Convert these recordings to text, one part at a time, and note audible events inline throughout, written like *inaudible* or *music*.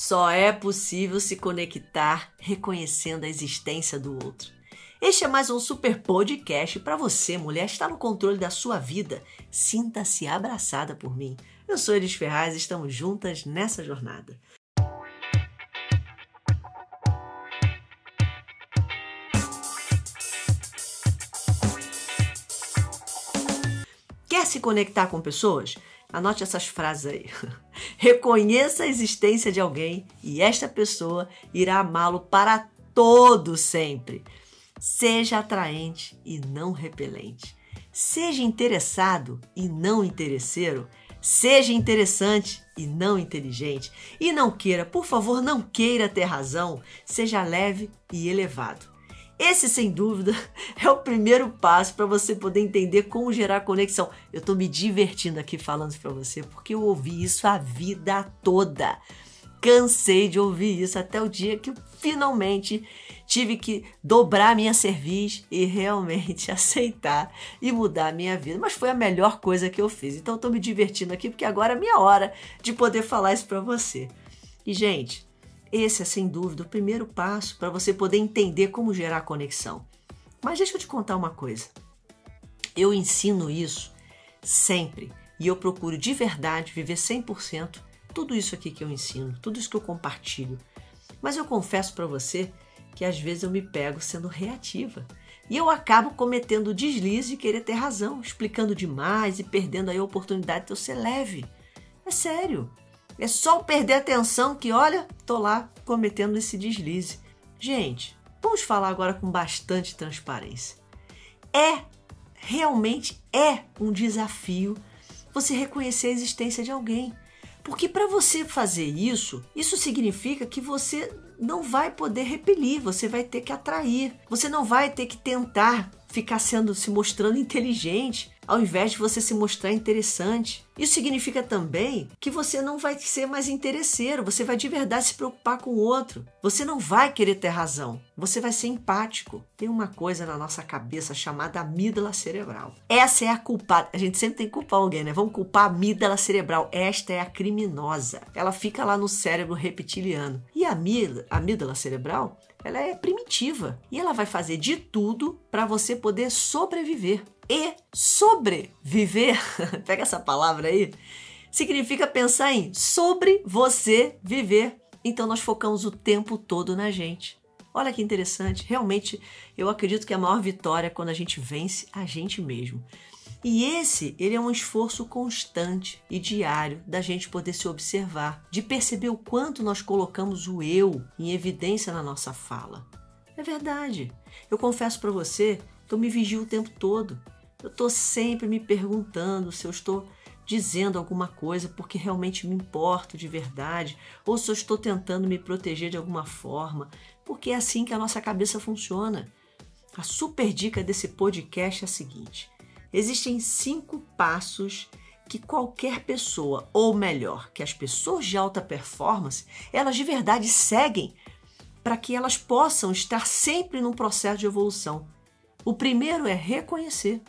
Só é possível se conectar reconhecendo a existência do outro. Este é mais um super podcast para você, mulher, estar no controle da sua vida. Sinta-se abraçada por mim. Eu sou Elis Ferraz e estamos juntas nessa jornada. Quer se conectar com pessoas? Anote essas frases aí. *laughs* Reconheça a existência de alguém e esta pessoa irá amá-lo para todo sempre. Seja atraente e não repelente. Seja interessado e não interesseiro. Seja interessante e não inteligente. E não queira, por favor, não queira ter razão. Seja leve e elevado. Esse, sem dúvida, *laughs* é o primeiro passo para você poder entender como gerar conexão. Eu estou me divertindo aqui falando para você porque eu ouvi isso a vida toda. Cansei de ouvir isso até o dia que finalmente tive que dobrar minha cerviz e realmente *laughs* aceitar e mudar a minha vida. Mas foi a melhor coisa que eu fiz. Então estou me divertindo aqui porque agora é minha hora de poder falar isso para você. E gente, esse é sem dúvida o primeiro passo para você poder entender como gerar conexão. Mas deixa eu te contar uma coisa. Eu ensino isso sempre e eu procuro de verdade viver 100% tudo isso aqui que eu ensino, tudo isso que eu compartilho. Mas eu confesso para você que às vezes eu me pego sendo reativa. E eu acabo cometendo o deslize de querer ter razão, explicando demais e perdendo aí a oportunidade de eu ser leve. É sério. É só perder atenção que, olha, tô lá cometendo esse deslize. Gente, vamos falar agora com bastante transparência. É, realmente é um desafio você reconhecer a existência de alguém. Porque para você fazer isso, isso significa que você não vai poder repelir, você vai ter que atrair. Você não vai ter que tentar ficar sendo se mostrando inteligente ao invés de você se mostrar interessante. Isso significa também que você não vai ser mais interesseiro, você vai de verdade se preocupar com o outro. Você não vai querer ter razão, você vai ser empático. Tem uma coisa na nossa cabeça chamada amígdala cerebral. Essa é a culpada. A gente sempre tem que culpar alguém, né? Vamos culpar a amígdala cerebral. Esta é a criminosa. Ela fica lá no cérebro reptiliano. E a amígdala, cerebral ela é primitiva e ela vai fazer de tudo para você poder sobreviver. E sobreviver, *laughs* pega essa palavra aí, significa pensar em sobre você viver. Então nós focamos o tempo todo na gente. Olha que interessante, realmente eu acredito que a maior vitória é quando a gente vence a gente mesmo. E esse, ele é um esforço constante e diário da gente poder se observar, de perceber o quanto nós colocamos o eu em evidência na nossa fala. É verdade. Eu confesso para você eu me vigio o tempo todo. Eu estou sempre me perguntando se eu estou dizendo alguma coisa porque realmente me importo de verdade, ou se eu estou tentando me proteger de alguma forma, porque é assim que a nossa cabeça funciona. A super dica desse podcast é a seguinte: Existem cinco passos que qualquer pessoa, ou melhor, que as pessoas de alta performance, elas de verdade seguem para que elas possam estar sempre num processo de evolução. O primeiro é reconhecer.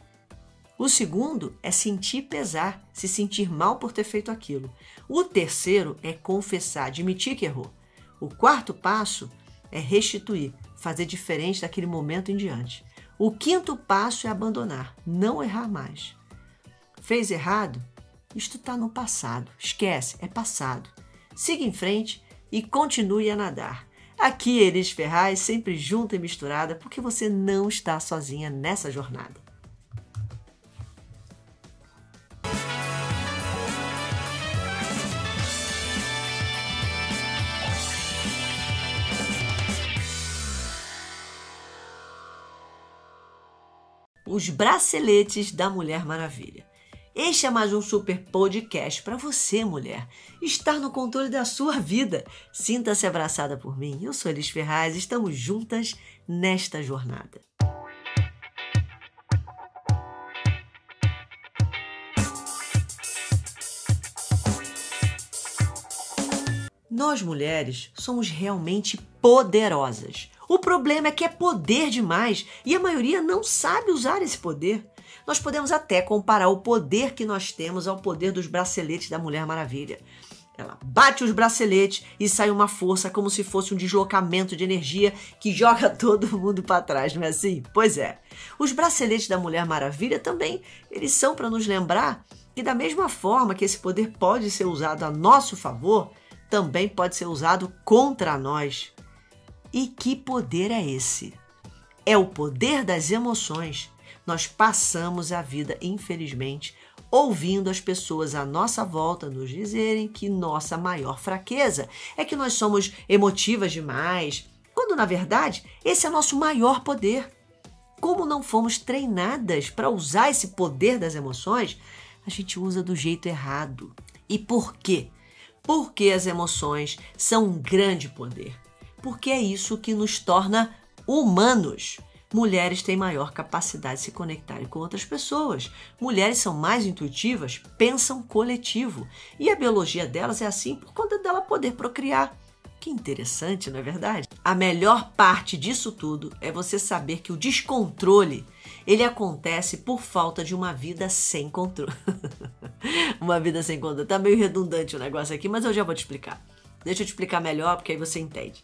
O segundo é sentir pesar, se sentir mal por ter feito aquilo. O terceiro é confessar, admitir que errou. O quarto passo é restituir, fazer diferente daquele momento em diante. O quinto passo é abandonar, não errar mais. Fez errado? Isto está no passado. Esquece, é passado. Siga em frente e continue a nadar. Aqui, Elis Ferraz, sempre junta e misturada, porque você não está sozinha nessa jornada. Os braceletes da Mulher Maravilha. Este é mais um super podcast para você, mulher, estar no controle da sua vida. Sinta-se abraçada por mim. Eu sou Elis Ferraz, estamos juntas nesta jornada. Nós mulheres somos realmente poderosas. O problema é que é poder demais e a maioria não sabe usar esse poder. Nós podemos até comparar o poder que nós temos ao poder dos braceletes da Mulher Maravilha. Ela bate os braceletes e sai uma força como se fosse um deslocamento de energia que joga *laughs* todo mundo para trás, não é assim? Pois é. Os braceletes da Mulher Maravilha também, eles são para nos lembrar que da mesma forma que esse poder pode ser usado a nosso favor, também pode ser usado contra nós. E que poder é esse? É o poder das emoções. Nós passamos a vida, infelizmente, ouvindo as pessoas à nossa volta nos dizerem que nossa maior fraqueza é que nós somos emotivas demais, quando na verdade esse é nosso maior poder. Como não fomos treinadas para usar esse poder das emoções, a gente usa do jeito errado. E por quê? Porque as emoções são um grande poder. Porque é isso que nos torna humanos mulheres têm maior capacidade de se conectarem com outras pessoas. Mulheres são mais intuitivas, pensam coletivo. E a biologia delas é assim por conta dela poder procriar. Que interessante, não é verdade? A melhor parte disso tudo é você saber que o descontrole ele acontece por falta de uma vida sem controle. *laughs* uma vida sem controle. Tá meio redundante o negócio aqui, mas eu já vou te explicar. Deixa eu te explicar melhor, porque aí você entende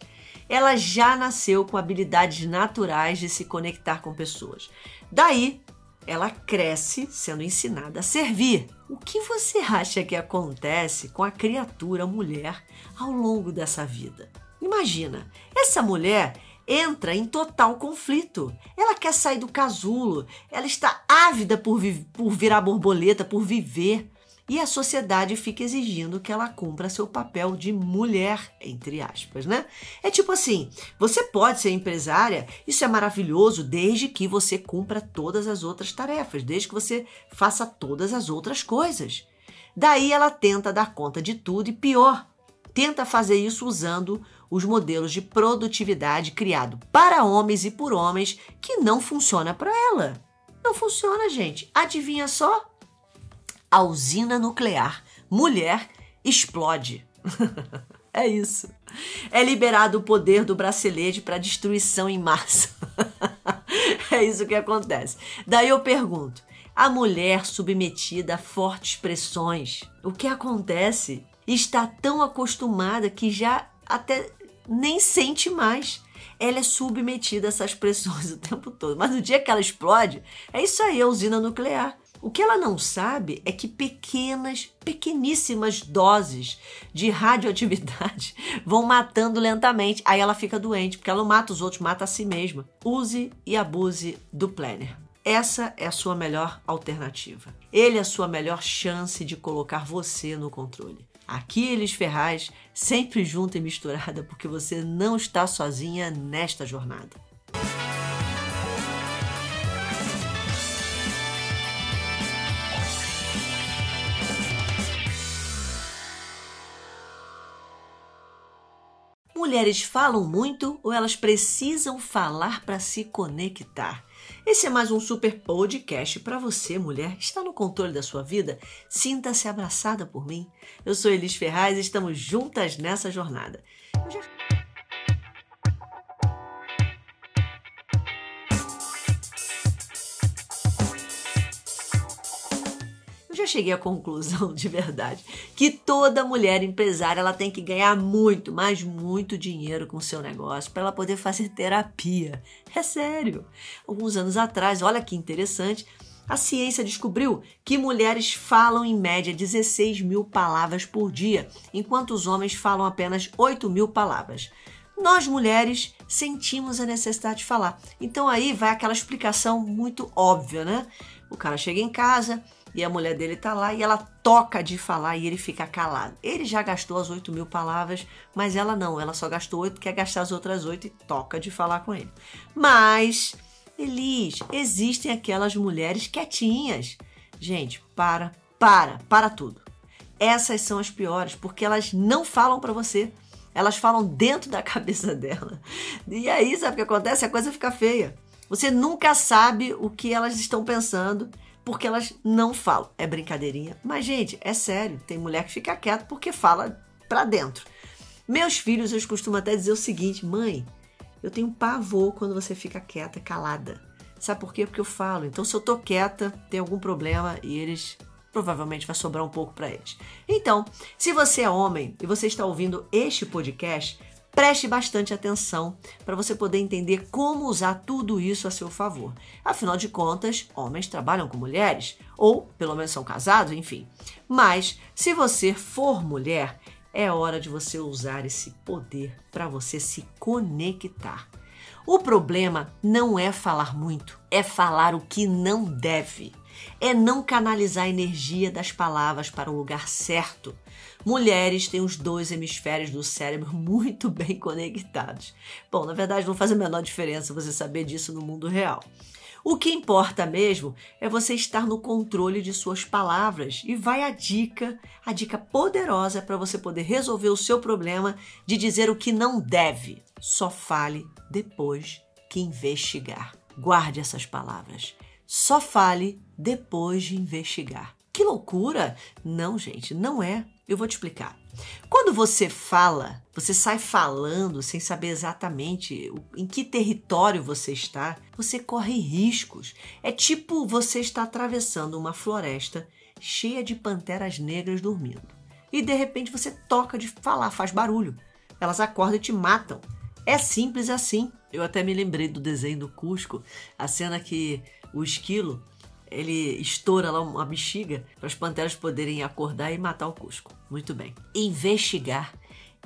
ela já nasceu com habilidades naturais de se conectar com pessoas. Daí, ela cresce sendo ensinada a servir. O que você acha que acontece com a criatura mulher ao longo dessa vida? Imagina, essa mulher entra em total conflito. Ela quer sair do casulo, ela está ávida por, por virar borboleta, por viver e a sociedade fica exigindo que ela cumpra seu papel de mulher, entre aspas, né? É tipo assim: você pode ser empresária, isso é maravilhoso, desde que você cumpra todas as outras tarefas, desde que você faça todas as outras coisas. Daí ela tenta dar conta de tudo e pior, tenta fazer isso usando os modelos de produtividade criado para homens e por homens que não funciona para ela. Não funciona, gente. Adivinha só? A usina nuclear mulher explode. *laughs* é isso. É liberado o poder do bracelete para destruição em massa. *laughs* é isso que acontece. Daí eu pergunto: a mulher submetida a fortes pressões, o que acontece? Está tão acostumada que já até nem sente mais. Ela é submetida a essas pressões *laughs* o tempo todo. Mas no dia que ela explode, é isso aí, a usina nuclear. O que ela não sabe é que pequenas, pequeníssimas doses de radioatividade *laughs* vão matando lentamente. Aí ela fica doente, porque ela não mata os outros, mata a si mesma. Use e abuse do planner. Essa é a sua melhor alternativa. Ele é a sua melhor chance de colocar você no controle. Aqui Elis Ferraz, sempre junta e misturada, porque você não está sozinha nesta jornada. Mulheres falam muito ou elas precisam falar para se conectar? Esse é mais um super podcast para você, mulher. Está no controle da sua vida? Sinta-se abraçada por mim. Eu sou Elis Ferraz e estamos juntas nessa jornada. Eu cheguei à conclusão *laughs* de verdade que toda mulher empresária ela tem que ganhar muito, mas muito dinheiro com o seu negócio para ela poder fazer terapia. É sério. Alguns anos atrás, olha que interessante, a ciência descobriu que mulheres falam em média 16 mil palavras por dia, enquanto os homens falam apenas 8 mil palavras. Nós mulheres sentimos a necessidade de falar. Então aí vai aquela explicação muito óbvia, né? O cara chega em casa, e a mulher dele tá lá e ela toca de falar e ele fica calado. Ele já gastou as 8 mil palavras, mas ela não, ela só gastou 8, quer gastar as outras 8 e toca de falar com ele. Mas, Elis, existem aquelas mulheres quietinhas. Gente, para, para, para tudo. Essas são as piores, porque elas não falam para você. Elas falam dentro da *laughs* cabeça dela. E aí, sabe o que acontece? A coisa fica feia. Você nunca sabe o que elas estão pensando porque elas não falam. É brincadeirinha, mas gente, é sério. Tem mulher que fica quieta porque fala pra dentro. Meus filhos, eu costumo até dizer o seguinte: mãe, eu tenho pavor quando você fica quieta, calada. Sabe por quê? Porque eu falo. Então, se eu tô quieta, tem algum problema e eles provavelmente vai sobrar um pouco para eles. Então, se você é homem e você está ouvindo este podcast, preste bastante atenção para você poder entender como usar tudo isso a seu favor. Afinal de contas, homens trabalham com mulheres, ou pelo menos são casados, enfim. Mas, se você for mulher, é hora de você usar esse poder para você se conectar. O problema não é falar muito, é falar o que não deve é não canalizar a energia das palavras para o lugar certo. Mulheres têm os dois hemisférios do cérebro *laughs* muito bem conectados. Bom, na verdade, não faz a menor diferença você saber disso no mundo real. O que importa mesmo é você estar no controle de suas palavras. E vai a dica, a dica poderosa para você poder resolver o seu problema de dizer o que não deve. Só fale depois que investigar. Guarde essas palavras. Só fale depois de investigar. Que loucura! Não, gente, não é. Eu vou te explicar. Quando você fala, você sai falando sem saber exatamente em que território você está, você corre riscos. É tipo você está atravessando uma floresta cheia de panteras negras dormindo. E de repente você toca de falar, faz barulho. Elas acordam e te matam. É simples assim. Eu até me lembrei do desenho do Cusco, a cena que o esquilo ele estoura lá uma bexiga para as panteras poderem acordar e matar o Cusco. Muito bem. Investigar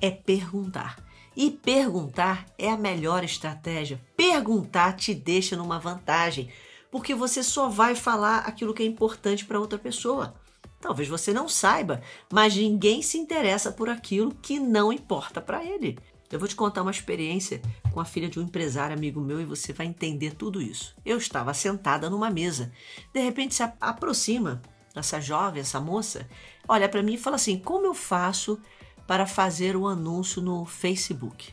é perguntar. E perguntar é a melhor estratégia. Perguntar te deixa numa vantagem, porque você só vai falar aquilo que é importante para outra pessoa. Talvez você não saiba, mas ninguém se interessa por aquilo que não importa para ele. Eu vou te contar uma experiência com a filha de um empresário amigo meu e você vai entender tudo isso. Eu estava sentada numa mesa. De repente se aproxima essa jovem, essa moça, olha para mim e fala assim: "Como eu faço para fazer o anúncio no Facebook?"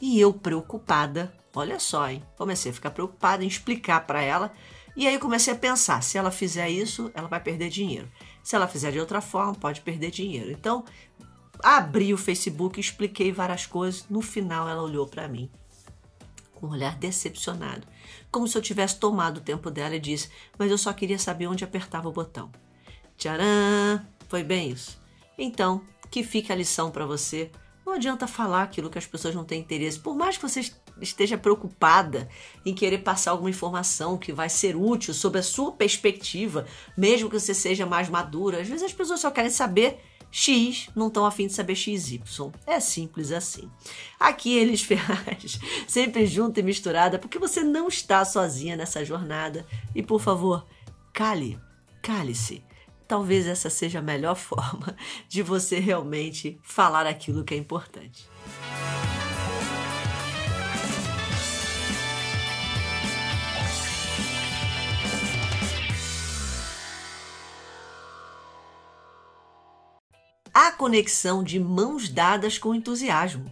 E eu preocupada, olha só, hein? Comecei a ficar preocupada em explicar para ela. E aí comecei a pensar, se ela fizer isso, ela vai perder dinheiro. Se ela fizer de outra forma, pode perder dinheiro. Então, abri o Facebook, expliquei várias coisas. No final, ela olhou para mim com um olhar decepcionado, como se eu tivesse tomado o tempo dela e disse: Mas eu só queria saber onde apertava o botão. Tcharam! Foi bem isso. Então, que fique a lição para você. Não adianta falar aquilo que as pessoas não têm interesse. Por mais que você esteja preocupada em querer passar alguma informação que vai ser útil sobre a sua perspectiva, mesmo que você seja mais madura, às vezes as pessoas só querem saber X não estão afim de saber XY. É simples assim. Aqui eles *laughs* Ferraz, sempre junto e misturada, porque você não está sozinha nessa jornada. E por favor, cale, cale-se. Talvez essa seja a melhor *laughs* forma de você realmente falar aquilo que é importante. A conexão de mãos dadas com entusiasmo.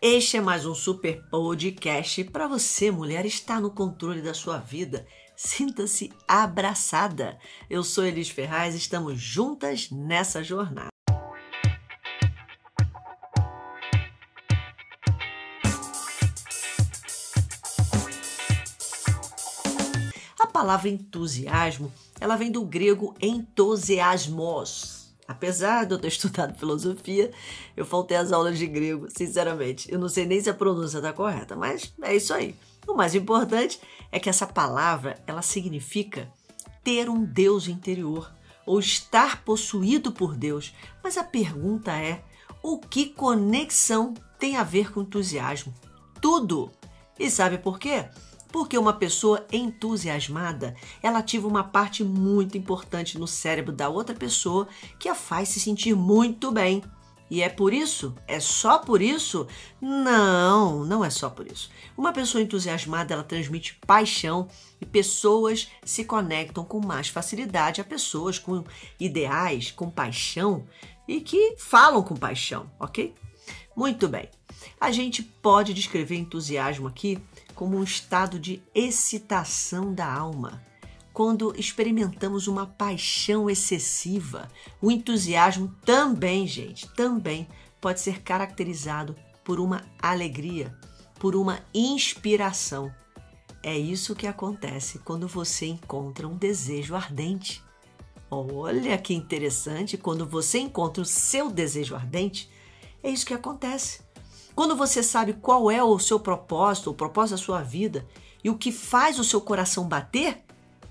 Este é mais um super podcast para você, mulher, estar no controle da sua vida. Sinta-se abraçada. Eu sou Elis Ferraz, estamos juntas nessa jornada. A palavra entusiasmo, ela vem do grego entusiasmos, Apesar de eu ter *laughs* estudado filosofia, eu faltei as aulas de grego, sinceramente. Eu não sei nem se a pronúncia está correta, mas é isso aí. O mais importante é que essa palavra, ela significa ter um Deus interior ou estar possuído por Deus. Mas a pergunta é: o que conexão tem a ver com entusiasmo? Tudo! E sabe por quê? Porque uma pessoa entusiasmada, ela ativa uma parte muito importante no cérebro da outra pessoa que a faz se sentir muito bem. E é por isso? É só por isso? Não, não é só por isso. Uma pessoa entusiasmada, ela transmite paixão e pessoas se conectam com mais facilidade a pessoas com ideais, com paixão e que falam com paixão, ok? Muito bem. A gente pode descrever entusiasmo aqui como um estado de excitação da alma. Quando experimentamos uma paixão excessiva, o entusiasmo também, gente, também pode ser caracterizado por uma alegria, por uma inspiração. É isso que acontece quando você encontra um desejo ardente. Olha que interessante, quando você encontra o seu desejo ardente, é isso que acontece. Quando você sabe qual é o seu propósito, o propósito da sua vida e o que faz o seu coração bater,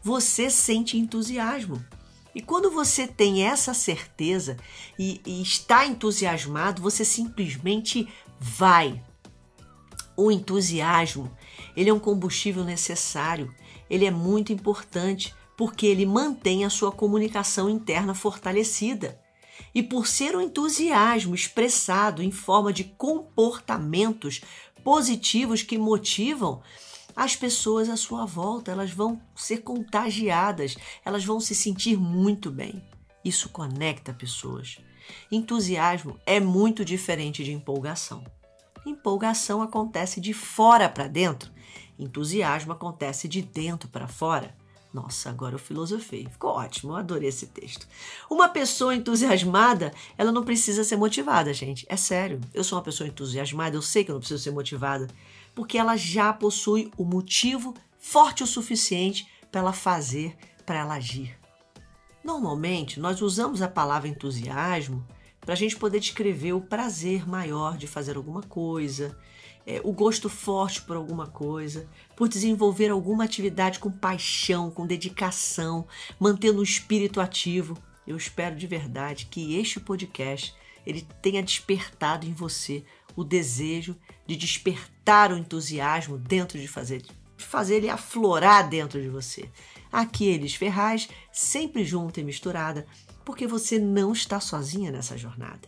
você sente entusiasmo. E quando você tem essa certeza e, e está entusiasmado, você simplesmente vai. O entusiasmo, ele é um combustível necessário, ele é muito importante porque ele mantém a sua comunicação interna fortalecida. E por ser um entusiasmo expressado em forma de comportamentos positivos que motivam, as pessoas à sua volta, elas vão ser contagiadas, elas vão se sentir muito bem. Isso conecta pessoas. Entusiasmo é muito diferente de empolgação. Empolgação acontece de fora para dentro, entusiasmo acontece de dentro para fora. Nossa, agora eu filosofei. Ficou ótimo, eu adorei esse texto. Uma pessoa entusiasmada, ela não precisa ser motivada, gente. É sério. Eu sou uma pessoa entusiasmada, eu sei que eu não preciso ser motivada, porque ela já possui o motivo forte o suficiente para ela fazer, para ela agir. Normalmente, nós usamos a palavra entusiasmo para a gente poder descrever o prazer maior de fazer alguma coisa, é, o gosto forte por alguma coisa, por desenvolver alguma atividade com paixão, com dedicação, mantendo o espírito ativo. Eu espero de verdade que este podcast ele tenha despertado em você o desejo de despertar o entusiasmo dentro de fazer, de fazer ele aflorar dentro de você. Aqui eles Ferraz, sempre junta e misturada, porque você não está sozinha nessa jornada.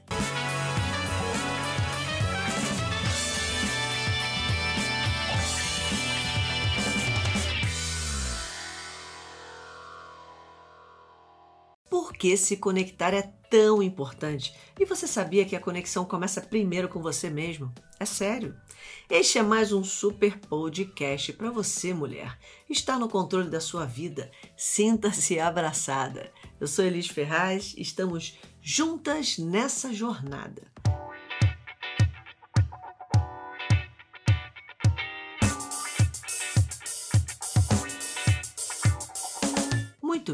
Que se conectar é tão importante. E você sabia que a conexão começa primeiro com você mesmo? É sério. Este é mais um super podcast para você, mulher. Está no controle da sua vida. Sinta-se abraçada. Eu sou Elis Ferraz, estamos juntas nessa jornada.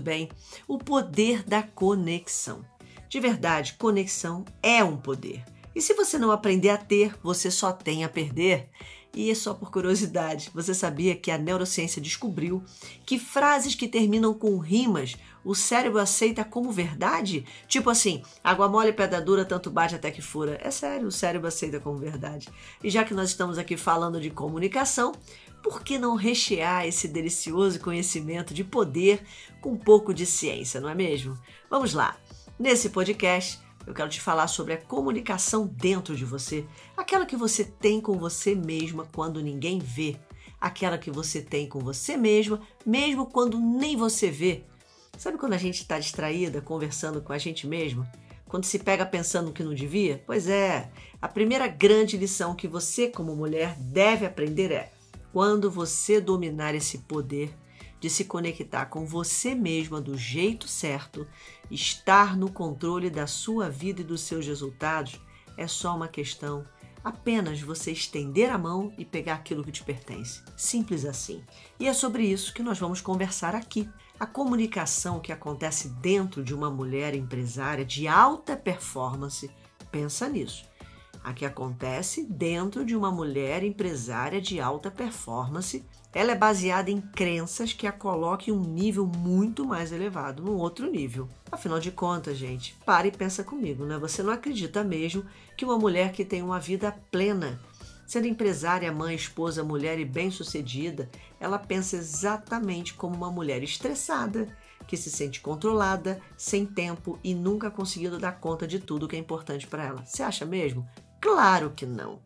Bem, o poder da conexão. De verdade, conexão é um poder. E se você não aprender a ter, você só tem a perder. E é só por curiosidade, você sabia que a neurociência descobriu que frases que terminam com rimas o cérebro aceita como verdade? Tipo assim, água mole, pedra dura, tanto bate até que fura. É sério, o cérebro aceita como verdade. E já que nós estamos aqui falando de comunicação, por que não rechear esse delicioso conhecimento de poder com um pouco de ciência, não é mesmo? Vamos lá! Nesse podcast, eu quero te falar sobre a comunicação dentro de você, aquela que você tem com você mesma quando ninguém vê, aquela que você tem com você mesma, mesmo quando nem você vê. Sabe quando a gente está distraída conversando com a gente mesma? Quando se pega pensando que não devia? Pois é, a primeira grande lição que você, como mulher, deve aprender é: quando você dominar esse poder de se conectar com você mesma do jeito certo, estar no controle da sua vida e dos seus resultados, é só uma questão apenas você estender a mão e pegar aquilo que te pertence. Simples assim. E é sobre isso que nós vamos conversar aqui. A comunicação que acontece dentro de uma mulher empresária de alta performance, pensa nisso a que acontece dentro de uma mulher empresária de alta performance. Ela é baseada em crenças que a colocam em um nível muito mais elevado, num outro nível. Afinal de contas, gente, para e pensa comigo, né? Você não acredita mesmo que uma mulher que tem uma vida plena, sendo empresária, mãe, esposa, mulher e bem-sucedida, ela pensa exatamente como uma mulher estressada, que se sente controlada, sem tempo e nunca conseguindo dar conta de tudo que é importante para ela. Você acha mesmo? Claro que não.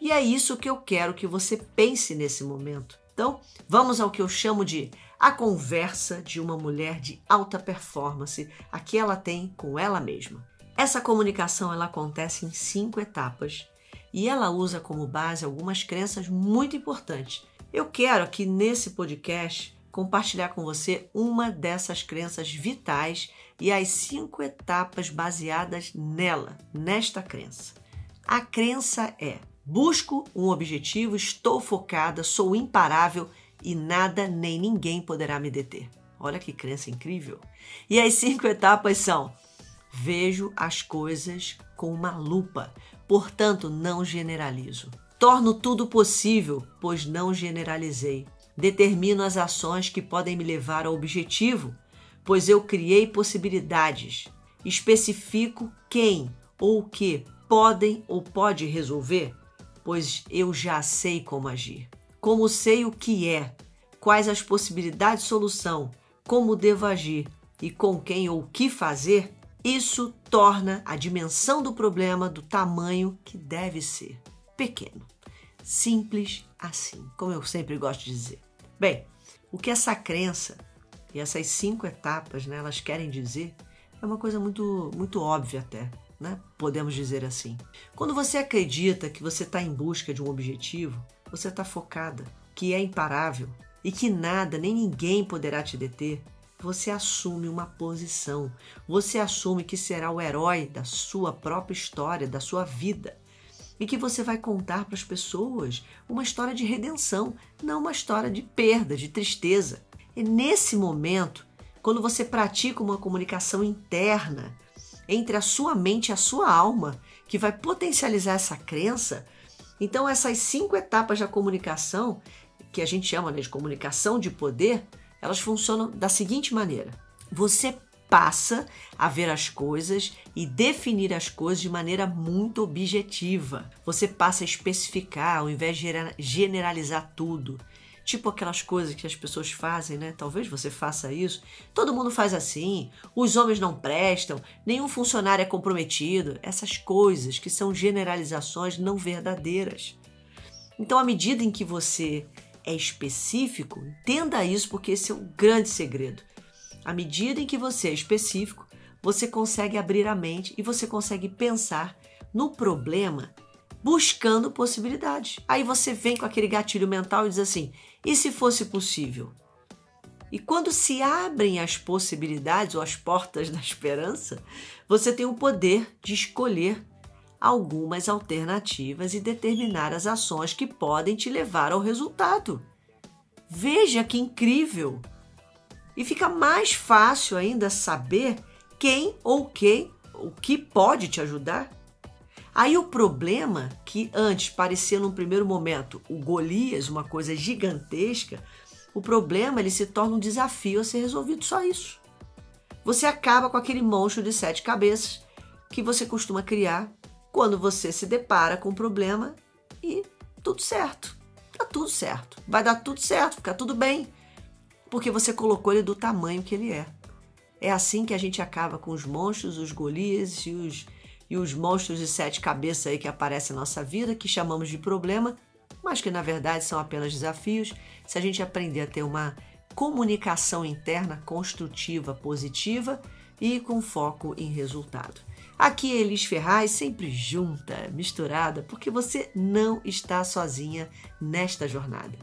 E é isso que eu quero que você pense nesse momento. Então, vamos ao que eu chamo de a conversa de uma mulher de alta performance, a que ela tem com ela mesma. Essa comunicação ela acontece em cinco etapas e ela usa como base algumas crenças muito importantes. Eu quero aqui nesse podcast compartilhar com você uma dessas crenças vitais e as cinco etapas baseadas nela, nesta crença. A crença é: busco um objetivo, estou focada, sou imparável e nada nem ninguém poderá me deter. Olha que crença incrível. E as cinco etapas são: vejo as coisas com uma lupa, portanto não generalizo. Torno tudo possível, pois não generalizei. Determino as ações que podem me levar ao objetivo, pois eu criei possibilidades. Especifico quem ou o que podem ou pode resolver, pois eu já sei como agir. Como sei o que é, quais as possibilidades de solução, como devo agir e com quem ou o que fazer, isso torna a dimensão do problema do tamanho que deve ser pequeno. Simples assim, como eu sempre gosto de dizer. Bem, o que essa crença e essas cinco etapas, né, elas querem dizer, é uma coisa muito, muito óbvia até, né? Podemos dizer assim. Quando você acredita que você está em busca de um objetivo, você está focada, que é imparável e que nada nem ninguém poderá te deter, você assume uma posição. Você assume que será o herói da sua própria história, da sua vida e que você vai contar para as pessoas uma história de redenção, não uma história de perda, de tristeza. E nesse momento, quando você pratica uma comunicação interna entre a sua mente e a sua alma, que vai potencializar essa crença, então essas cinco etapas da comunicação, que a gente chama né, de comunicação de poder, elas funcionam da seguinte maneira: você passa a ver as coisas e definir as coisas de maneira muito objetiva. Você passa a especificar ao invés de generalizar tudo. Tipo aquelas coisas que as pessoas fazem, né? Talvez você faça isso. Todo mundo faz assim. Os homens não prestam, nenhum funcionário é comprometido. Essas coisas que são generalizações não verdadeiras. Então, à medida em que você é específico, entenda isso porque esse é o grande segredo. À medida em que você é específico, você consegue abrir a mente e você consegue pensar no problema buscando possibilidades. Aí você vem com aquele gatilho mental e diz assim: e se fosse possível? E quando se abrem as possibilidades ou as portas *laughs* da esperança, você tem o poder de escolher algumas alternativas e determinar as ações que podem te levar ao resultado. Veja que incrível! E fica mais fácil ainda saber quem ou quem o que pode te ajudar. Aí o problema que antes parecia num primeiro momento o Golias, uma coisa gigantesca, o problema ele se torna um desafio a ser resolvido só isso. Você acaba com aquele monstro de sete cabeças que você costuma criar quando você se depara com um problema e tudo certo. Tá tudo certo. Vai dar tudo certo, fica tudo bem porque você colocou ele do tamanho que ele é. É assim que a gente acaba com os monstros, os Golias e os, e os monstros de sete cabeças aí que aparecem na nossa vida, que chamamos de problema, mas que na verdade são apenas desafios. Se a gente aprender a ter uma comunicação interna construtiva, positiva e com foco em resultado. Aqui é Elis Ferraz, sempre junta, misturada, porque você não está sozinha nesta jornada.